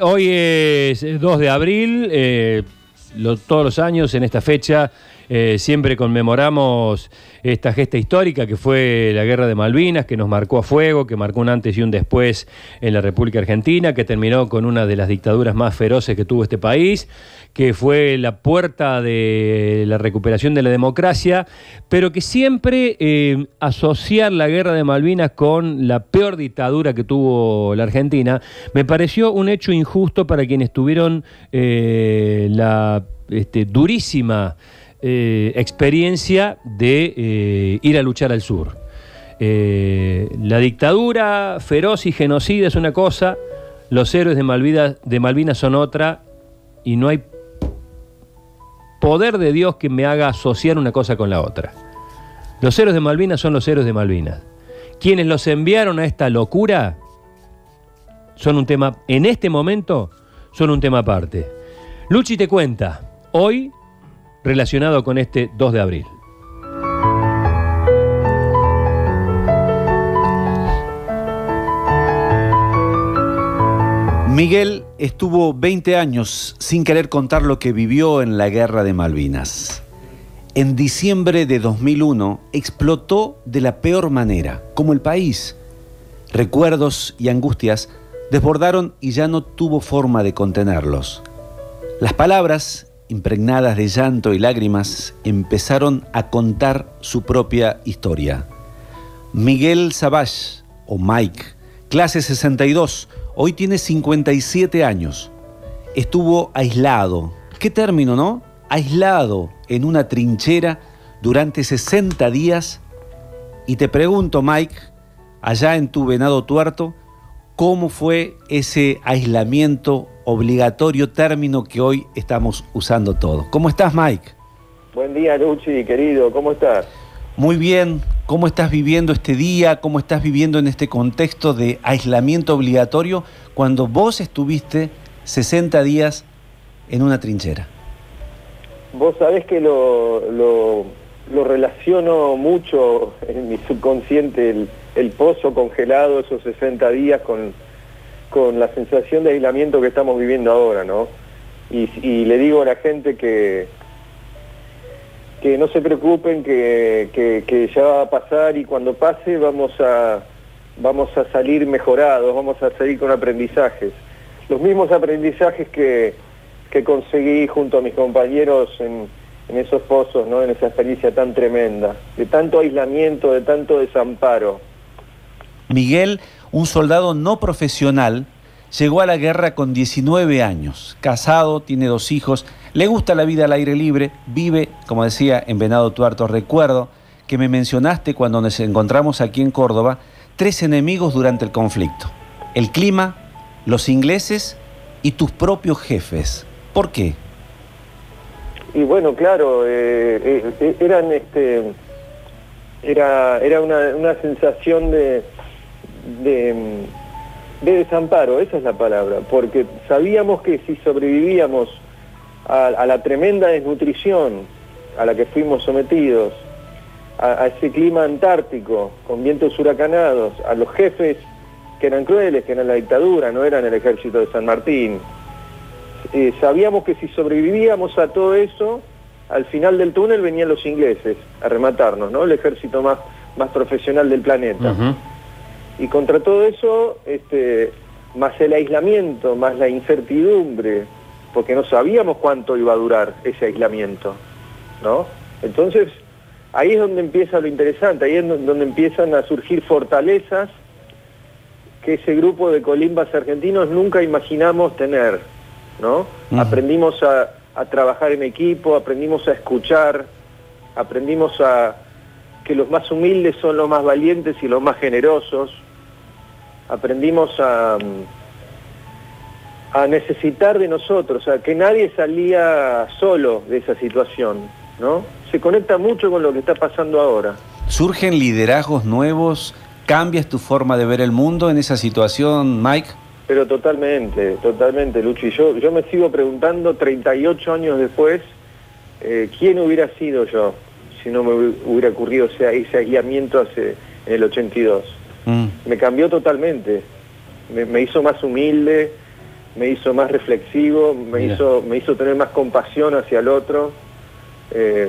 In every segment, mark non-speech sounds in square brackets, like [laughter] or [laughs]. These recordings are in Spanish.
Hoy es 2 de abril, eh, todos los años en esta fecha eh, siempre conmemoramos esta gesta histórica que fue la Guerra de Malvinas, que nos marcó a fuego, que marcó un antes y un después en la República Argentina, que terminó con una de las dictaduras más feroces que tuvo este país, que fue la puerta de la recuperación de la democracia, pero que siempre eh, asociar la Guerra de Malvinas con la peor dictadura que tuvo la Argentina, me pareció un hecho injusto para quienes tuvieron eh, la este, durísima eh, experiencia de eh, ir a luchar al sur. Eh, la dictadura feroz y genocida es una cosa, los héroes de Malvinas, de Malvinas son otra, y no hay poder de Dios que me haga asociar una cosa con la otra. Los héroes de Malvinas son los héroes de Malvinas. Quienes los enviaron a esta locura son un tema, en este momento, son un tema aparte. Luchi te cuenta, hoy relacionado con este 2 de abril. Miguel estuvo 20 años sin querer contar lo que vivió en la guerra de Malvinas. En diciembre de 2001 explotó de la peor manera, como el país. Recuerdos y angustias desbordaron y ya no tuvo forma de contenerlos. Las palabras, impregnadas de llanto y lágrimas, empezaron a contar su propia historia. Miguel Savage, o Mike, clase 62, hoy tiene 57 años. Estuvo aislado. ¿Qué término, no? Aislado en una trinchera durante 60 días. Y te pregunto, Mike, allá en tu venado tuerto, ¿cómo fue ese aislamiento obligatorio término que hoy estamos usando todos? ¿Cómo estás, Mike? Buen día, Luchi, querido, ¿cómo estás? Muy bien, ¿cómo estás viviendo este día? ¿Cómo estás viviendo en este contexto de aislamiento obligatorio cuando vos estuviste 60 días en una trinchera? Vos sabés que lo, lo, lo relaciono mucho en mi subconsciente, el, el pozo congelado, esos 60 días, con, con la sensación de aislamiento que estamos viviendo ahora, ¿no? Y, le digo a la gente que, que no se preocupen, que, que, que ya va a pasar y cuando pase vamos a, vamos a salir mejorados, vamos a salir con aprendizajes. Los mismos aprendizajes que, que conseguí junto a mis compañeros en, en esos pozos, ¿no? en esa experiencia tan tremenda, de tanto aislamiento, de tanto desamparo. Miguel, un soldado no profesional, llegó a la guerra con 19 años, casado, tiene dos hijos, le gusta la vida al aire libre, vive, como decía, en Venado Tuerto. Recuerdo que me mencionaste cuando nos encontramos aquí en Córdoba, tres enemigos durante el conflicto. El clima, los ingleses y tus propios jefes. ¿Por qué? Y bueno, claro, eh, eh, eran este era, era una sensación de, de, de desamparo, esa es la palabra, porque sabíamos que si sobrevivíamos a, la tremenda desnutrición a la que fuimos sometidos, a, ese clima antártico, con vientos huracanados, a los jefes que eran crueles, que eran la dictadura, no eran el ejército de San Martín, eh, sabíamos que si sobrevivíamos a todo eso, al final del túnel venían los ingleses a rematarnos, ¿no? El ejército más, más profesional del planeta. Y contra todo eso, este, más el aislamiento, más la incertidumbre, porque no sabíamos cuánto iba a durar ese aislamiento, ¿no? Entonces, ahí es donde empieza lo interesante, ahí es don- donde empiezan a surgir fortalezas que ese grupo de colimbas argentinos nunca imaginamos tener, ¿no? Aprendimos a, a trabajar en equipo, aprendimos a escuchar, aprendimos a que los más humildes son los más valientes y los más generosos, aprendimos a, a necesitar de nosotros, a que nadie salía solo de esa situación, ¿no? Se conecta mucho con lo que está pasando ahora. ¿Surgen liderazgos nuevos? ¿Cambias tu forma de ver el mundo en esa situación, Mike? Pero totalmente, totalmente, Luchi. Yo, yo me sigo preguntando 38 años después, eh, ¿quién hubiera sido yo si no me hu- hubiera ocurrido ese, ese aislamiento hace, en el 82? Mm. Me cambió totalmente, me, me hizo más humilde, me hizo más reflexivo, me hizo, me hizo tener más compasión hacia el otro, eh,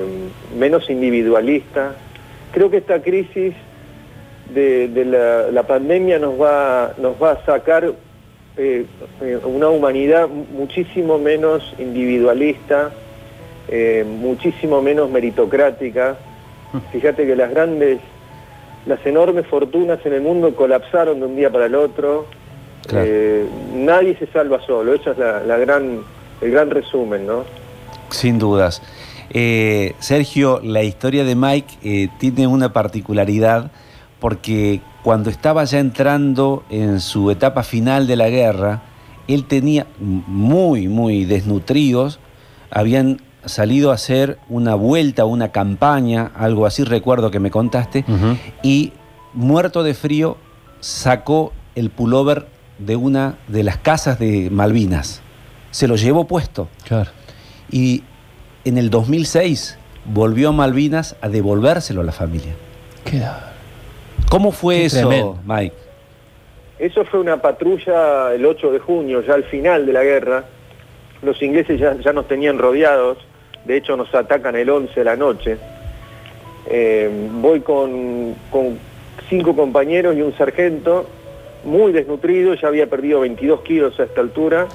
menos individualista. Creo que esta crisis de, la, pandemia nos va, nos va a sacar eh, eh, una humanidad muchísimo menos individualista, muchísimo menos meritocrática. Fíjate que las grandes, las enormes fortunas en el mundo colapsaron de un día para el otro. Eh, nadie se salva solo, eso es la, gran, el gran resumen, ¿no? Sin dudas. Eh, Sergio, la historia de Mike eh, tiene una particularidad porque cuando estaba ya entrando en su etapa final de la guerra, él tenía muy, muy desnutridos, habían salido a hacer una vuelta, una campaña, algo así recuerdo que me contaste, y muerto de frío sacó el pullover de una de las casas de Malvinas. Se lo llevó puesto. Claro. Y en el 2006 volvió a Malvinas a devolvérselo a la familia. ¿Cómo fue eso, Mike? Eso fue una patrulla el 8 de junio, ya al final de la guerra. Los ingleses ya, ya nos tenían rodeados, de hecho nos atacan el 11 de la noche. Eh, voy con, con cinco compañeros y un sargento muy desnutrido, ya había perdido 22 kilos a esta altura,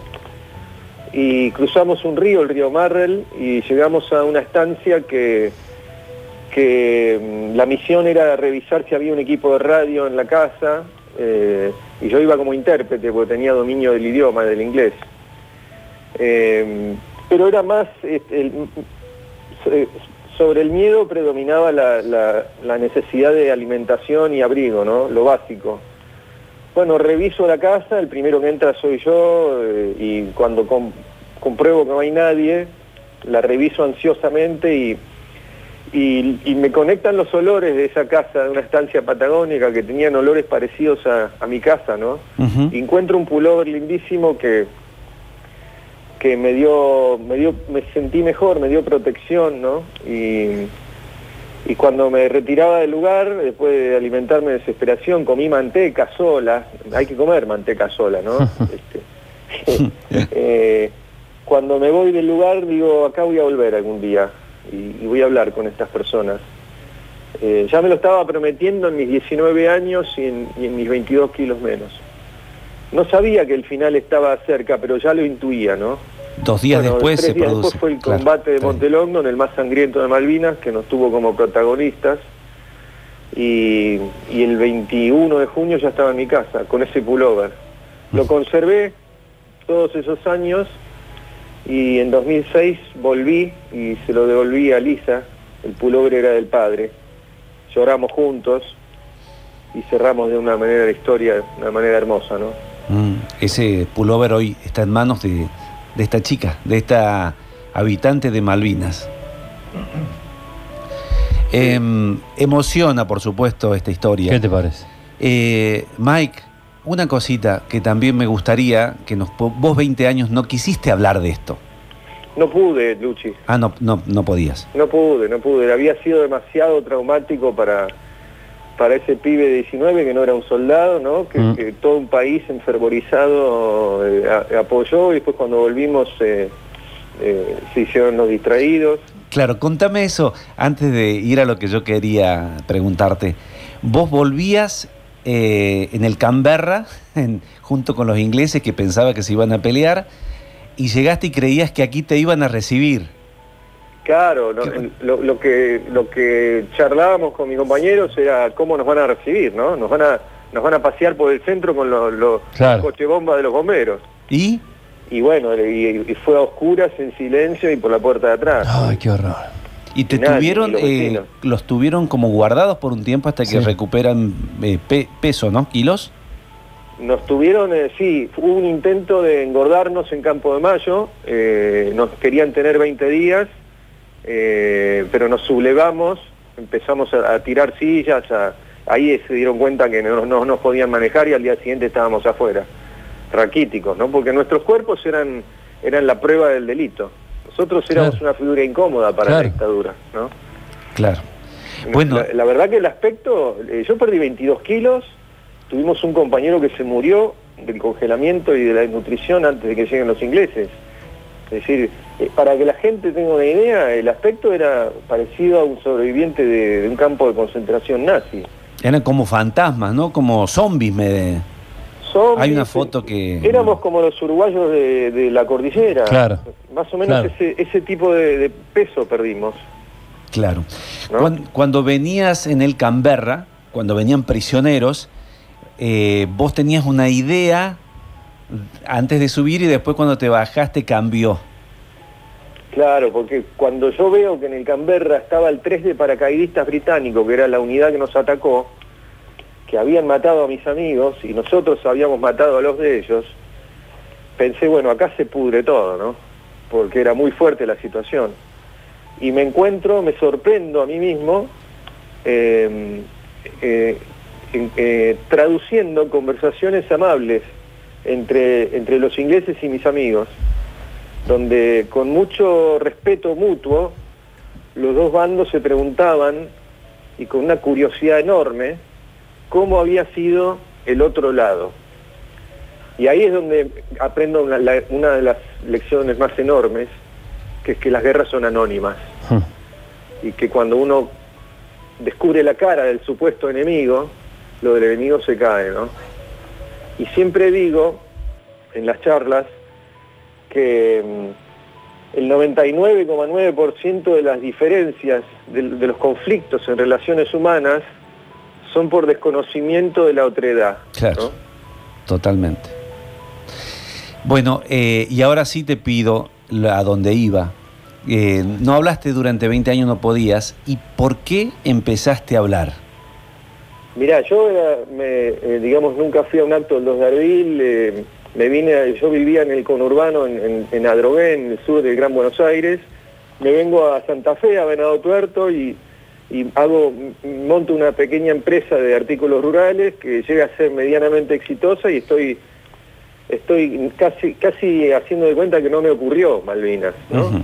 y cruzamos un río, el río Marrel, y llegamos a una estancia que, que mm, la misión era revisar si había un equipo de radio en la casa, eh, y yo iba como intérprete porque tenía dominio del idioma, del inglés. Eh, pero era más, este, eh, sobre el miedo predominaba la, la, necesidad de alimentación y abrigo, ¿no? Lo básico. Bueno, reviso la casa, el primero que entra soy yo eh, y cuando compruebo que no hay nadie, la reviso ansiosamente y, y, me conectan los olores de esa casa, de una estancia patagónica que tenían olores parecidos a, mi casa, ¿no? encuentro un pullover lindísimo que, que me dio, me dio, me sentí mejor, me dio protección, ¿no? Y, y cuando me retiraba del lugar, después de alimentarme de desesperación, comí manteca sola. Hay que comer manteca sola, ¿no? [laughs] Este, [laughs] eh, cuando me voy del lugar, digo, acá voy a volver algún día y, voy a hablar con estas personas. Eh, ya me lo estaba prometiendo en mis 19 años y en, y en mis 22 kilos menos. No sabía que el final estaba cerca, pero ya lo intuía, ¿no? Dos días después se produce. Después fue el combate de Montelongo en el más sangriento de Malvinas, que nos tuvo como protagonistas. Y, el 21 de junio ya estaba en mi casa, con ese pullover. Lo conservé todos esos años y en 2006 volví y se lo devolví a Lisa. El pullover era del padre. Lloramos juntos y cerramos de una manera la historia, de una manera hermosa, ¿no? Mm, ese pullover hoy está en manos de de esta chica, de esta habitante de Malvinas. Em, emociona, por supuesto, esta historia. ¿Qué te parece? Eh, Mike, una cosita que también me gustaría que nos, vos 20 años no quisiste hablar de esto. No pude, Luchi. Ah, no, no, no podías. No pude, no pude. Había sido demasiado traumático para, para ese pibe de 19 que no era un soldado, ¿no? que, mm. todo un país enfervorizado eh, apoyó y después cuando volvimos eh, eh, se hicieron los distraídos. Claro, contame eso antes de ir a lo que yo quería preguntarte. Vos volvías en el Canberra [laughs] junto con los ingleses que pensaba que se iban a pelear y llegaste y creías que aquí te iban a recibir. Claro, lo, que lo que charlábamos con mis compañeros era cómo nos van a recibir, ¿no? Nos van a nos van a pasear por el centro con los, los coche bomba de los bomberos. ¿Y? Y bueno, y, fue a oscuras, en silencio y por la puerta de atrás. Ay, qué horror. ¿Y te tuvieron, eh, los tuvieron como guardados por un tiempo hasta que recuperan eh, peso, ¿no? ¿Kilos? Nos tuvieron, eh, sí, hubo un intento de engordarnos en Campo de Mayo, nos querían tener 20 días, eh, pero nos sublevamos, empezamos a, tirar sillas, ahí se dieron cuenta que no, nos podían manejar y al día siguiente estábamos afuera, raquíticos, ¿no? Porque nuestros cuerpos eran, eran la prueba del delito. Nosotros éramos una figura incómoda para la dictadura, ¿no? Claro. Bueno. La, verdad que el aspecto, eh, yo perdí 22 kilos, tuvimos un compañero que se murió del congelamiento y de la desnutrición antes de que lleguen los ingleses. Es decir, eh, para que la gente tenga una idea, el aspecto era parecido a un sobreviviente de, de un campo de concentración nazi. Eran como fantasmas, ¿no? Como zombies. Me... Zombies, Hay una foto que... Éramos como los uruguayos de, de la cordillera. Claro. Más o menos Claro. ese, ese tipo de, de peso perdimos. Claro. Cuando, venías en el Canberra, cuando venían prisioneros, eh, vos tenías una idea antes de subir y después cuando te bajaste cambió. Claro, porque cuando yo veo que en el Canberra estaba el 3 de paracaidistas británico, que era la unidad que nos atacó, que habían matado a mis amigos y nosotros habíamos matado a los de ellos, pensé, bueno, acá se pudre todo, ¿no? Porque era muy fuerte la situación. Y me encuentro, me sorprendo a mí mismo, eh, eh, eh, traduciendo conversaciones amables entre, entre los ingleses y mis amigos donde con mucho respeto mutuo los dos bandos se preguntaban y con una curiosidad enorme cómo había sido el otro lado. Y ahí es donde aprendo una, la- una de las lecciones más enormes, que es que las guerras son anónimas y que cuando uno descubre la cara del supuesto enemigo, lo del enemigo se cae, ¿no? Y siempre digo en las charlas que mm, el 99,9% de las diferencias de, los conflictos en relaciones humanas son por desconocimiento de la otredad. Claro. Totalmente. Bueno, eh, y ahora sí te pido a dónde iba. Eh, no hablaste durante 20 años, no podías. ¿Y por qué empezaste a hablar? Mirá, yo era, me, eh, digamos, nunca fui a un acto del 2 de abril, eh, me vine, yo vivía en el conurbano, en, en, en Adrogué, en el sur del Gran Buenos Aires, me vengo a Santa Fe, a Venado Tuerto y, y hago, monto una pequeña empresa de artículos rurales que llega a ser medianamente exitosa y estoy, estoy casi, casi haciendo de cuenta que no me ocurrió Malvinas, ¿no?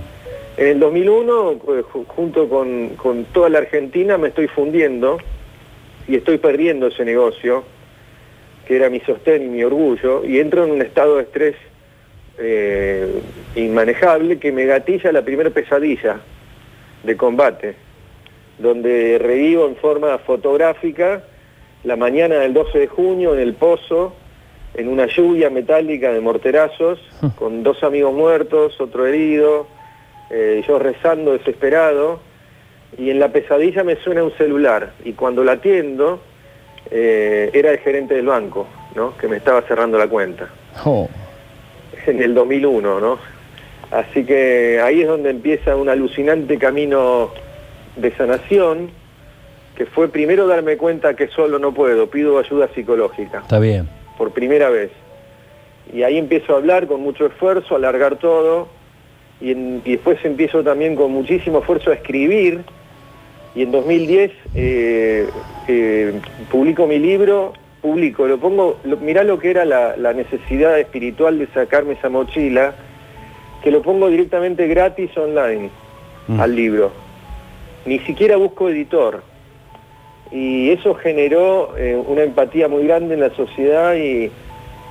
En el 2001, eh, ju- junto con, con toda la Argentina, me estoy fundiendo y estoy perdiendo ese negocio, que era mi sostén y mi orgullo, y entro en un estado de estrés eh, inmanejable que me gatilla la primera pesadilla de combate, donde revivo en forma fotográfica la mañana del 12 de junio en el pozo, en una lluvia metálica de morterazos, con dos amigos muertos, otro herido, eh, yo rezando desesperado, y en la pesadilla me suena un celular, y cuando la atiendo, eh, era el gerente del banco, ¿no? que me estaba cerrando la cuenta, Oh, en el 2001, ¿no? Así que ahí es donde empieza un alucinante camino de sanación, que fue primero darme cuenta que solo no puedo, pido ayuda psicológica está bien. por primera vez. Y ahí empiezo a hablar con mucho esfuerzo, a alargar todo, y, en- y después empiezo también con muchísimo esfuerzo a escribir, y en 2010 eh, eh, publico mi libro, publico, lo pongo, lo- mirá lo que era la, la necesidad espiritual de sacarme esa mochila, que lo pongo directamente gratis online Mm. al libro. Ni siquiera busco editor. Y eso generó eh, una empatía muy grande en la sociedad y,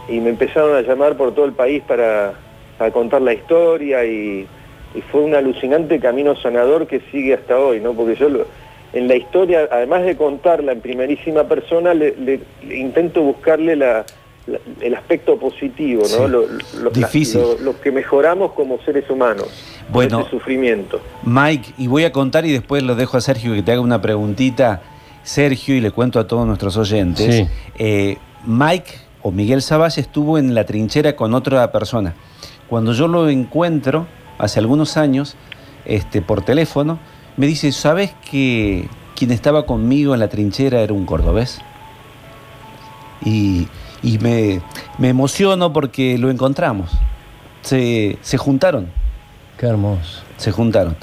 y me empezaron a llamar por todo el país para, para contar la historia y, y fue un alucinante camino sanador que sigue hasta hoy, ¿no? Porque yo lo- en la historia, además de contarla en primerísima persona, le, le- le intento buscarle la- la- el aspecto positivo, ¿no? Sí. Lo- lo- Difícil. lo- lo que mejoramos como seres humanos. Bueno. Ese sufrimiento. Mike, y voy a contar y después lo dejo a Sergio que te haga una preguntita. Sergio, y le cuento a todos nuestros oyentes. Sí. eh, Mike o Miguel Savage estuvo en la trinchera con otra persona. Cuando yo lo encuentro, hace algunos años, este, por teléfono, me dice, ¿sabes que quien estaba conmigo en la trinchera era un cordobés? Y, y me, me emociono porque lo encontramos. Se, se juntaron Qué hermoso. se juntaron.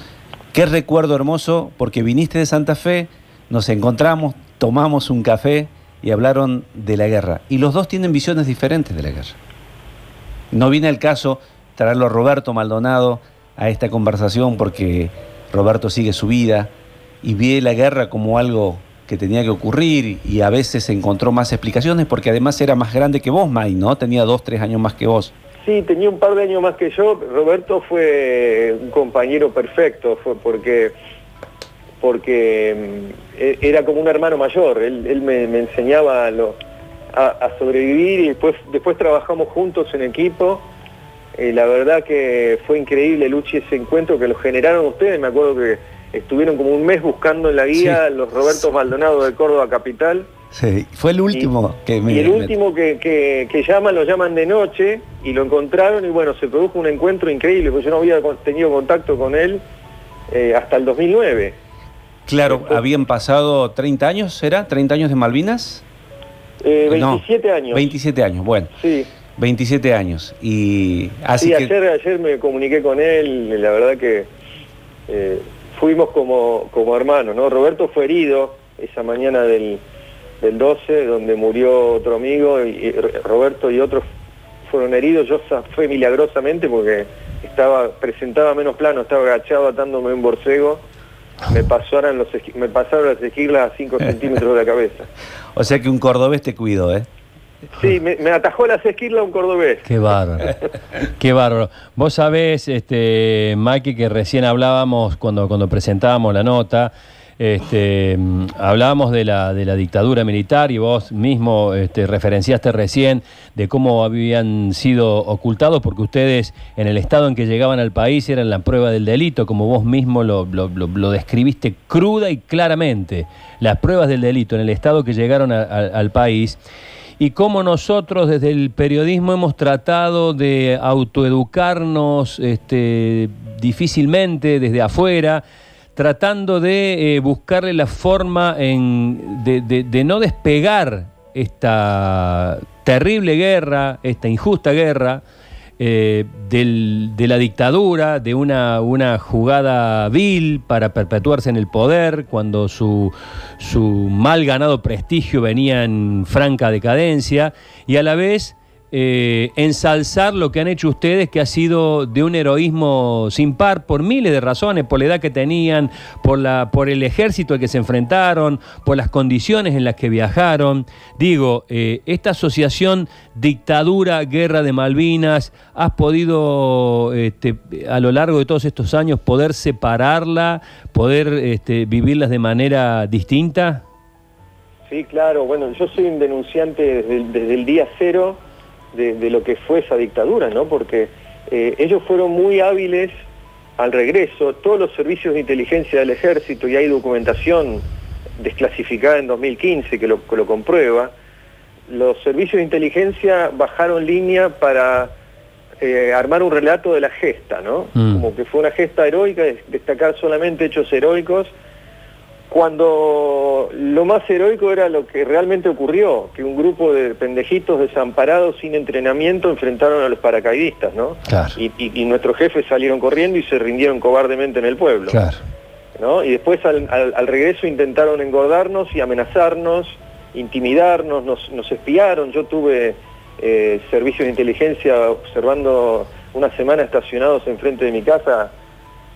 Qué recuerdo hermoso, porque viniste de Santa Fe, nos encontramos, tomamos un café y hablaron de la guerra. Y los dos tienen visiones diferentes de la guerra. No viene el caso traerlo a Roberto Maldonado a esta conversación porque Roberto sigue su vida y ve la guerra como algo que tenía que ocurrir y a veces encontró más explicaciones porque además era más grande que vos, May, ¿no? Tenía dos, tres años más que vos. Sí, tenía un par de años más que yo. Roberto fue un compañero perfecto, fue porque porque mm, e- era como un hermano mayor. Él, me, enseñaba a, lo- a sobrevivir y después, después trabajamos juntos en equipo. Eh, la verdad que fue increíble, Luchi, ese encuentro que lo generaron ustedes. Me acuerdo que estuvieron como un mes buscando en la guía Sí. los Robertos Maldonado de Córdoba Capital. Sí, fue el último que me... Y el último que, que, que llaman, lo llaman de noche y lo encontraron y bueno, se produjo un encuentro increíble, porque yo no había tenido contacto con él eh, hasta el 2009. Claro, Después- habían pasado 30 años, ¿será? ¿30 años de Malvinas? Eh, No, 27 años. 27 años, bueno, Sí, 27 años. Y así sí que... ayer, ayer me comuniqué con él, la verdad que eh, fuimos como, como hermanos, ¿no? Roberto fue herido esa mañana del, del 12, donde murió otro amigo, y, y Roberto y otros fueron heridos, yo fue milagrosamente porque estaba presentaba menos plano, estaba agachado atándome un borcego, me pasaron, los, me pasaron las esquirlas a 5 [laughs] centímetros de la cabeza. O sea que un cordobés te cuidó, ¿eh? Sí, me, me atajó las esquirlas un cordobés. Qué bárbaro. [laughs] Qué bárbaro. Vos sabés, este, Maki, que recién hablábamos cuando, cuando presentábamos la nota, este, hablábamos de la, de la dictadura militar y vos mismo este, referenciaste recién de cómo habían sido ocultados porque ustedes en el estado en que llegaban al país eran la prueba del delito, como vos mismo lo, lo- lo- lo describiste cruda y claramente, las pruebas del delito en el estado que llegaron a- a- al país y cómo nosotros desde el periodismo hemos tratado de autoeducarnos este, difícilmente desde afuera, tratando de eh, buscarle la forma en- de, no despegar esta terrible guerra, esta injusta guerra, eh, de la dictadura, de una, una jugada vil para perpetuarse en el poder, cuando su, su mal ganado prestigio venía en franca decadencia, y a la vez eh, ensalzar lo que han hecho ustedes, que ha sido de un heroísmo sin par por miles de razones, por la edad que tenían, por, la, por el ejército al que se enfrentaron, por las condiciones en las que viajaron. Digo, eh, esta asociación dictadura, guerra de Malvinas, ¿has podido este, a lo largo de todos estos años poder separarla, poder este, vivirlas de manera distinta? Sí, claro. Bueno, yo soy un denunciante desde desde el día cero de, de lo que fue esa dictadura, ¿no? Porque eh, ellos fueron muy hábiles al regreso. Todos los servicios de inteligencia del ejército, y hay documentación desclasificada en 2015 que lo, que lo comprueba, los servicios de inteligencia bajaron línea para eh, armar un relato de la gesta, ¿no? Mm. Como que fue una gesta heroica, des- destacar solamente hechos heroicos, cuando lo más heroico era lo que realmente ocurrió, que un grupo de pendejitos desamparados sin entrenamiento enfrentaron a los paracaidistas, ¿no? Claro. Y, y- y nuestros jefes salieron corriendo y se rindieron cobardemente en el pueblo. Claro. ¿no? Y después al, al- al regreso intentaron engordarnos y amenazarnos, intimidarnos, nos, nos espiaron. Yo tuve eh, servicios de inteligencia observando una semana estacionados enfrente de mi casa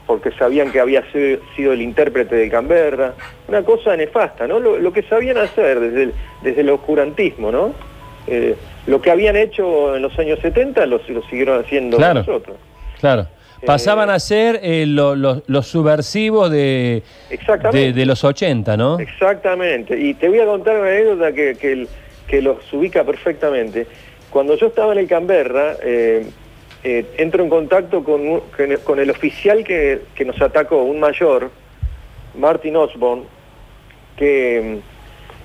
porque sabían que había sido, el intérprete de Canberra. Una cosa nefasta, ¿no? Lo, lo que sabían hacer desde el, desde el oscurantismo, ¿no? Eh, lo que habían hecho en los años 70 lo, lo siguieron haciendo Claro. nosotros. Claro. Pasaban Eh, a ser eh, lo- lo- los subversivos de, de, de los 80, ¿no? Exactamente. Y te voy a contar una anécdota que, que, que los ubica perfectamente. Cuando yo estaba en el Canberra, eh, entro en contacto con, con el- el oficial que, que nos atacó, un mayor, Martin Osborne, que,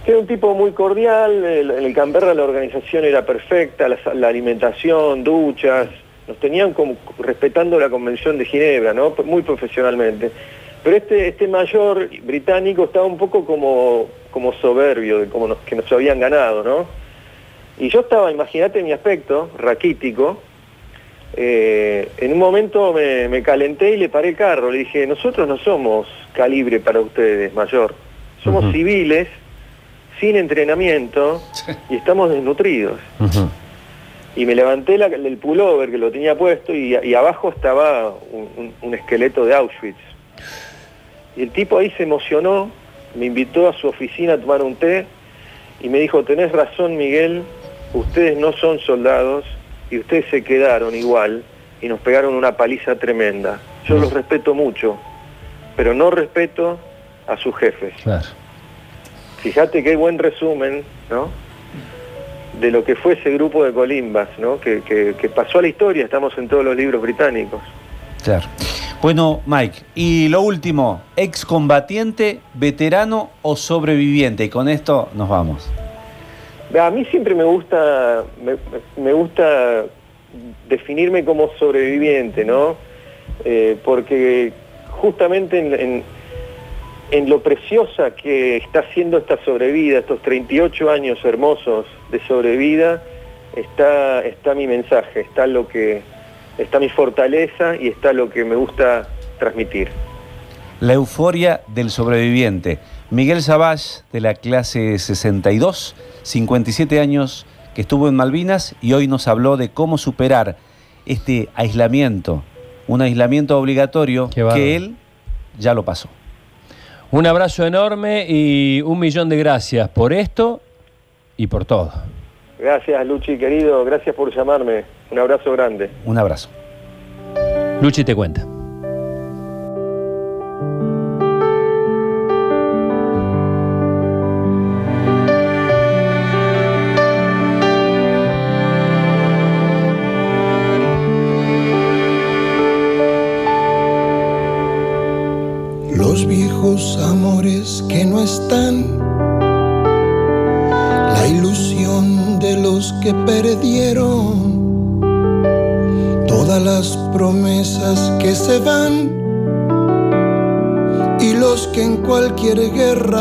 que era un tipo muy cordial. el- En el Canberra la organización era perfecta, la, alimentación, duchas, nos tenían como respetando la Convención de Ginebra, ¿no? Muy profesionalmente. Pero este, este mayor británico estaba un poco como, como soberbio como que nos habían ganado, ¿no? Y yo estaba, imagínate mi aspecto, raquítico, eh, en un momento me, me calenté y le paré el carro, le dije, nosotros no somos calibre para ustedes, mayor, somos civiles, sin entrenamiento y estamos desnutridos. Y me levanté la- el pullover que lo tenía puesto y, y abajo estaba un, un- un esqueleto de Auschwitz. Y el tipo ahí se emocionó me invitó a su oficina a tomar un té y me dijo, tenés razón Miguel, ustedes no son soldados y ustedes se quedaron igual y nos pegaron una paliza tremenda. Yo los respeto mucho, pero no respeto a sus jefes. Claro. Fíjate qué buen resumen, ¿no? De lo que fue ese grupo de colimbas, ¿no? Que, que- que pasó a la historia, estamos en todos los libros británicos. Claro. Bueno, Mike, y lo último, excombatiente, veterano o sobreviviente. Y con esto nos vamos. A mí siempre me gusta, me, gusta definirme como sobreviviente, ¿no? Eh, porque justamente en, en- en lo preciosa que está siendo esta sobrevida, estos 38 años hermosos de sobrevida, está, está mi mensaje, está lo que, está mi fortaleza y está lo que me gusta transmitir. La euforia del sobreviviente. Miguel Savage, de la clase 62, 57 años, que estuvo en Malvinas y hoy nos habló de cómo superar este aislamiento, un aislamiento obligatorio que él ya lo pasó. Un abrazo enorme y un millón de gracias por esto y por todo. Gracias Luchi querido, gracias por llamarme, un abrazo grande. Un abrazo. Luchi te cuenta.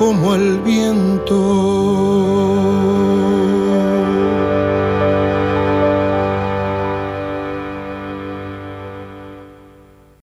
como el viento.